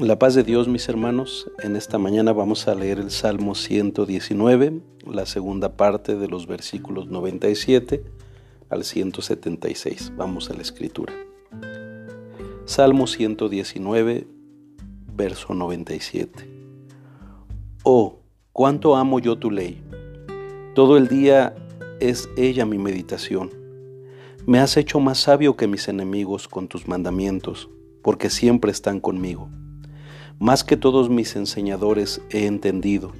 La paz de Dios, mis hermanos, en esta mañana vamos a leer el Salmo 119, la segunda parte de los versículos 97 al 176. Vamos a la escritura. Salmo 119, verso 97. Oh, cuánto amo yo tu ley. Todo el día es ella mi meditación. Me has hecho más sabio que mis enemigos con tus mandamientos, porque siempre están conmigo. Más que todos mis enseñadores he entendido,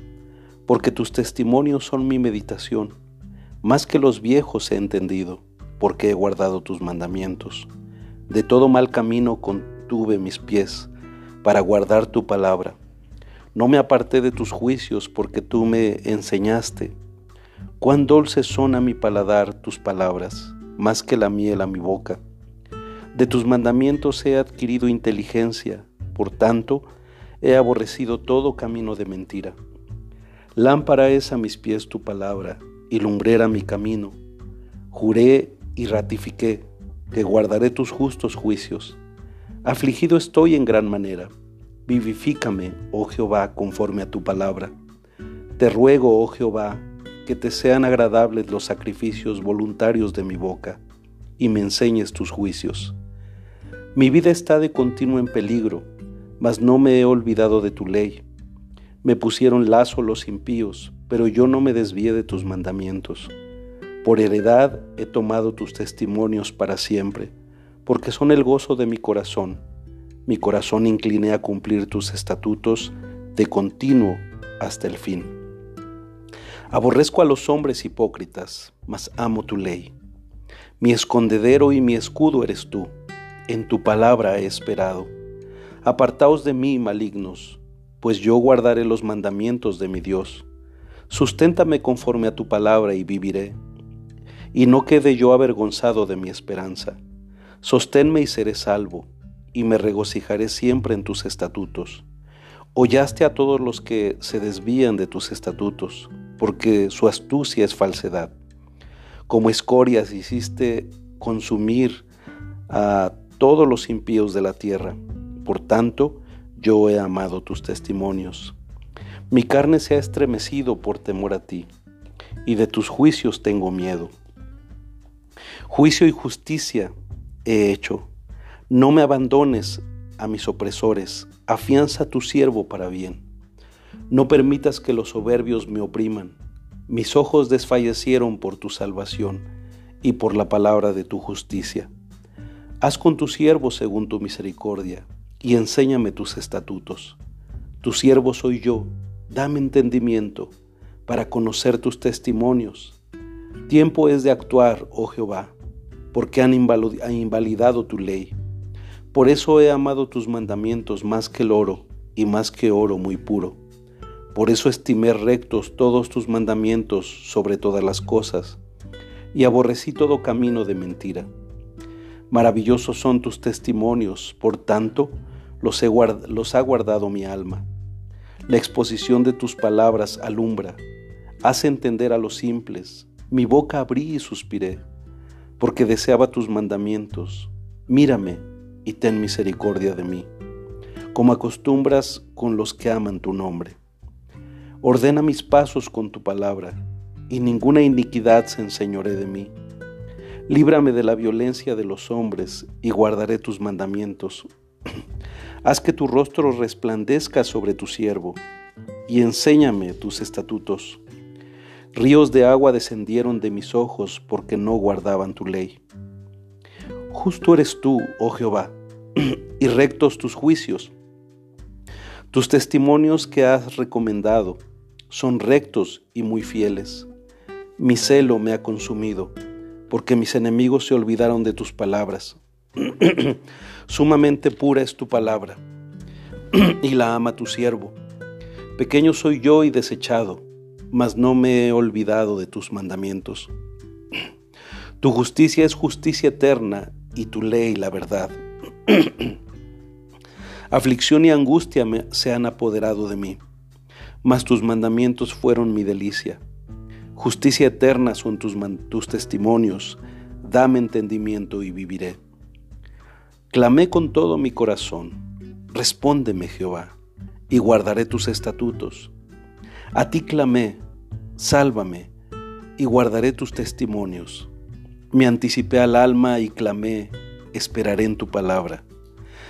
porque tus testimonios son mi meditación. Más que los viejos he entendido, porque he guardado tus mandamientos. De todo mal camino contuve mis pies, para guardar tu palabra. No me aparté de tus juicios, porque tú me enseñaste. Cuán dulces son a mi paladar tus palabras, más que la miel a mi boca. De tus mandamientos he adquirido inteligencia, por tanto, he aborrecido todo camino de mentira. Lámpara es a mis pies tu palabra y lumbrera mi camino. Juré y ratifiqué que guardaré tus justos juicios. Afligido estoy en gran manera. Vivifícame, oh Jehová, conforme a tu palabra. Te ruego, oh Jehová, que te sean agradables los sacrificios voluntarios de mi boca, y me enseñes tus juicios. Mi vida está de continuo en peligro mas no me he olvidado de tu ley. Me pusieron lazo los impíos, pero yo no me desvié de tus mandamientos. Por heredad he tomado tus testimonios para siempre, porque son el gozo de mi corazón. Mi corazón incliné a cumplir tus estatutos de continuo hasta el fin. Aborrezco a los hombres hipócritas, mas amo tu ley. Mi escondedero y mi escudo eres tú, en tu palabra he esperado. Apartaos de mí, malignos, pues yo guardaré los mandamientos de mi Dios. Susténtame conforme a tu palabra y viviré, y no quede yo avergonzado de mi esperanza. Sosténme y seré salvo, y me regocijaré siempre en tus estatutos. Hollaste a todos los que se desvían de tus estatutos, porque su astucia es falsedad. Como escorias hiciste consumir a todos los impíos de la tierra por tanto, yo he amado tus testimonios. Mi carne se ha estremecido por temor a ti, y de tus juicios tengo miedo. Juicio y justicia he hecho. No me abandones a mis opresores, afianza a tu siervo para bien. No permitas que los soberbios me opriman. Mis ojos desfallecieron por tu salvación y por la palabra de tu justicia. Haz con tu siervo según tu misericordia y enséñame tus estatutos. Tu siervo soy yo, dame entendimiento para conocer tus testimonios. Tiempo es de actuar, oh Jehová, porque han invalidado tu ley. Por eso he amado tus mandamientos más que el oro y más que oro muy puro. Por eso estimé rectos todos tus mandamientos sobre todas las cosas, y aborrecí todo camino de mentira. Maravillosos son tus testimonios, por tanto, los, los ha guardado mi alma. La exposición de tus palabras alumbra, hace entender a los simples. Mi boca abrí y suspiré, porque deseaba tus mandamientos. Mírame y ten misericordia de mí, como acostumbras con los que aman tu nombre. Ordena mis pasos con tu palabra, y ninguna iniquidad se enseñore de mí. Líbrame de la violencia de los hombres, y guardaré tus mandamientos. Haz que tu rostro resplandezca sobre tu siervo, y enséñame tus estatutos. Ríos de agua descendieron de mis ojos porque no guardaban tu ley. Justo eres tú, oh Jehová, y rectos tus juicios. Tus testimonios que has recomendado son rectos y muy fieles. Mi celo me ha consumido, porque mis enemigos se olvidaron de tus palabras. Sumamente pura es tu palabra, y la ama tu siervo. Pequeño soy yo y desechado, mas no me he olvidado de tus mandamientos. Tu justicia es justicia eterna y tu ley la verdad. Aflicción y angustia me, se han apoderado de mí, mas tus mandamientos fueron mi delicia. Justicia eterna son tus, tus testimonios, dame entendimiento y viviré. Clamé con todo mi corazón, Respóndeme, Jehová, y guardaré tus estatutos. A ti clamé, sálvame, y guardaré tus testimonios. Me anticipé al alma y clamé, esperaré en tu palabra.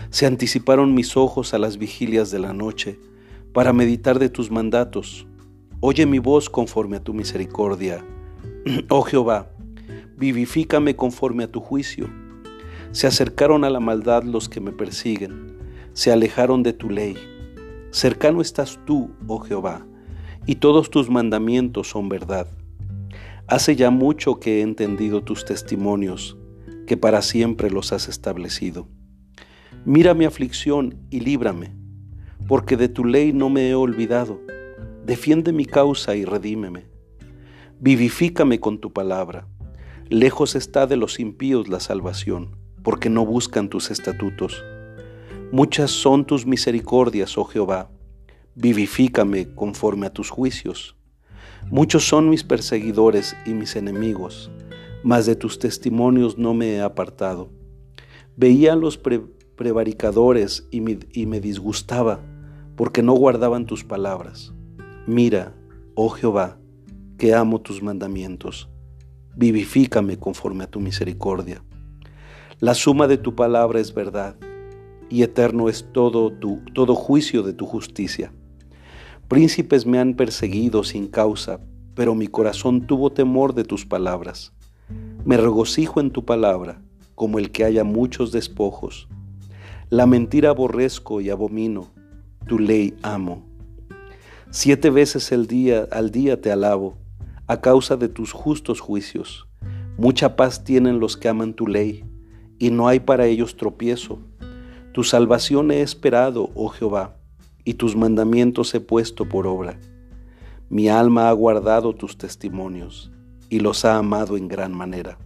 Se anticiparon mis ojos a las vigilias de la noche para meditar de tus mandatos. Oye mi voz conforme a tu misericordia. Oh Jehová, vivifícame conforme a tu juicio. Se acercaron a la maldad los que me persiguen, se alejaron de tu ley. Cercano estás tú, oh Jehová, y todos tus mandamientos son verdad. Hace ya mucho que he entendido tus testimonios, que para siempre los has establecido. Mira mi aflicción y líbrame, porque de tu ley no me he olvidado. Defiende mi causa y redímeme. Vivifícame con tu palabra. Lejos está de los impíos la salvación, porque no buscan tus estatutos. Muchas son tus misericordias, oh Jehová. Vivifícame conforme a tus juicios. Muchos son mis perseguidores y mis enemigos, mas de tus testimonios no me he apartado. Veía a los prevaricadores y me, disgustaba, porque no guardaban tus palabras. Mira, oh Jehová, que amo tus mandamientos. Vivifícame conforme a tu misericordia. La suma de tu palabra es verdad, y eterno es todo, tu, todo juicio de tu justicia. Príncipes me han perseguido sin causa, pero mi corazón tuvo temor de tus palabras. Me regocijo en tu palabra, como el que haya muchos despojos. La mentira aborrezco y abomino, tu ley amo. Siete veces al día te alabo, a causa de tus justos juicios. Mucha paz tienen los que aman tu ley, y no hay para ellos tropiezo. Tu salvación he esperado, oh Jehová y tus mandamientos he puesto por obra. Mi alma ha guardado tus testimonios y los ha amado en gran manera.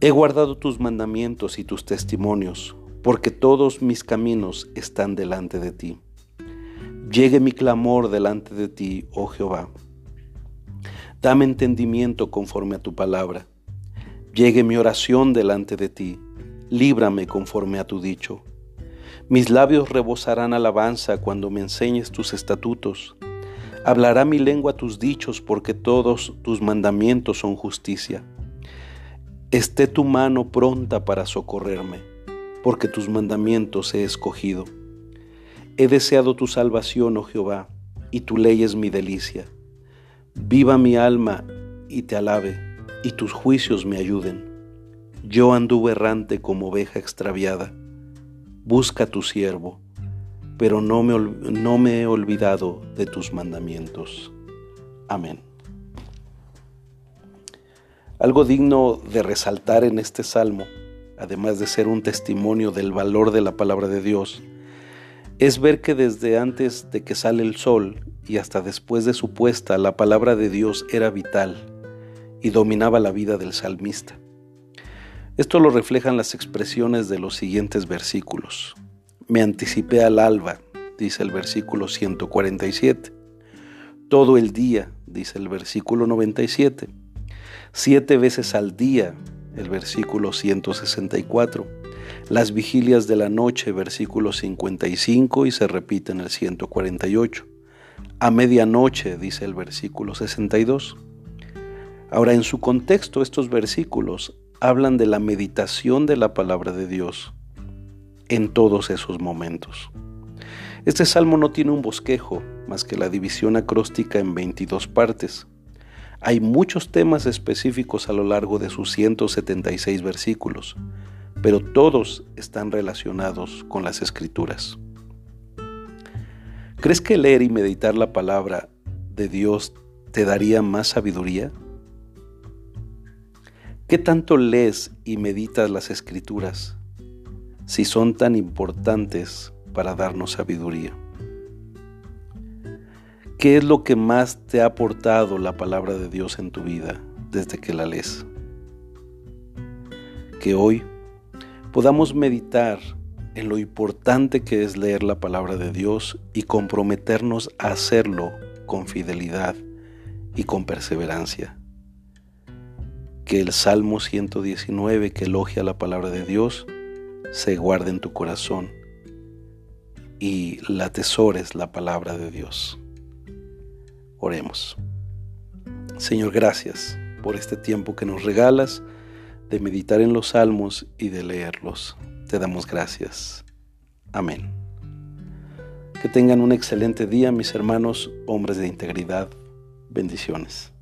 He guardado tus mandamientos y tus testimonios, porque todos mis caminos están delante de ti. Llegue mi clamor delante de ti, oh Jehová. Dame entendimiento conforme a tu palabra. Llegue mi oración delante de ti. Líbrame conforme a tu dicho. Mis labios rebosarán alabanza cuando me enseñes tus estatutos. Hablará mi lengua tus dichos porque todos tus mandamientos son justicia. Esté tu mano pronta para socorrerme, porque tus mandamientos he escogido. He deseado tu salvación, oh Jehová, y tu ley es mi delicia. Viva mi alma y te alabe, y tus juicios me ayuden. Yo anduve errante como oveja extraviada busca a tu siervo, pero no me, no me he olvidado de tus mandamientos. Amén. Algo digno de resaltar en este salmo, además de ser un testimonio del valor de la palabra de Dios, es ver que desde antes de que sale el sol y hasta después de su puesta, la palabra de Dios era vital y dominaba la vida del salmista. Esto lo reflejan las expresiones de los siguientes versículos. Me anticipé al alba, dice el versículo 147. Todo el día, dice el versículo 97. Siete veces al día, el versículo 164. Las vigilias de la noche, versículo 55 y se repite en el 148. A medianoche, dice el versículo 62. Ahora, en su contexto, estos versículos hablan de la meditación de la palabra de Dios en todos esos momentos. Este salmo no tiene un bosquejo más que la división acróstica en 22 partes. Hay muchos temas específicos a lo largo de sus 176 versículos, pero todos están relacionados con las escrituras. ¿Crees que leer y meditar la palabra de Dios te daría más sabiduría? ¿Qué tanto lees y meditas las escrituras si son tan importantes para darnos sabiduría? ¿Qué es lo que más te ha aportado la palabra de Dios en tu vida desde que la lees? Que hoy podamos meditar en lo importante que es leer la palabra de Dios y comprometernos a hacerlo con fidelidad y con perseverancia que el Salmo 119 que elogia la palabra de Dios se guarde en tu corazón y la atesores la palabra de Dios. Oremos. Señor, gracias por este tiempo que nos regalas de meditar en los salmos y de leerlos. Te damos gracias. Amén. Que tengan un excelente día, mis hermanos, hombres de integridad. Bendiciones.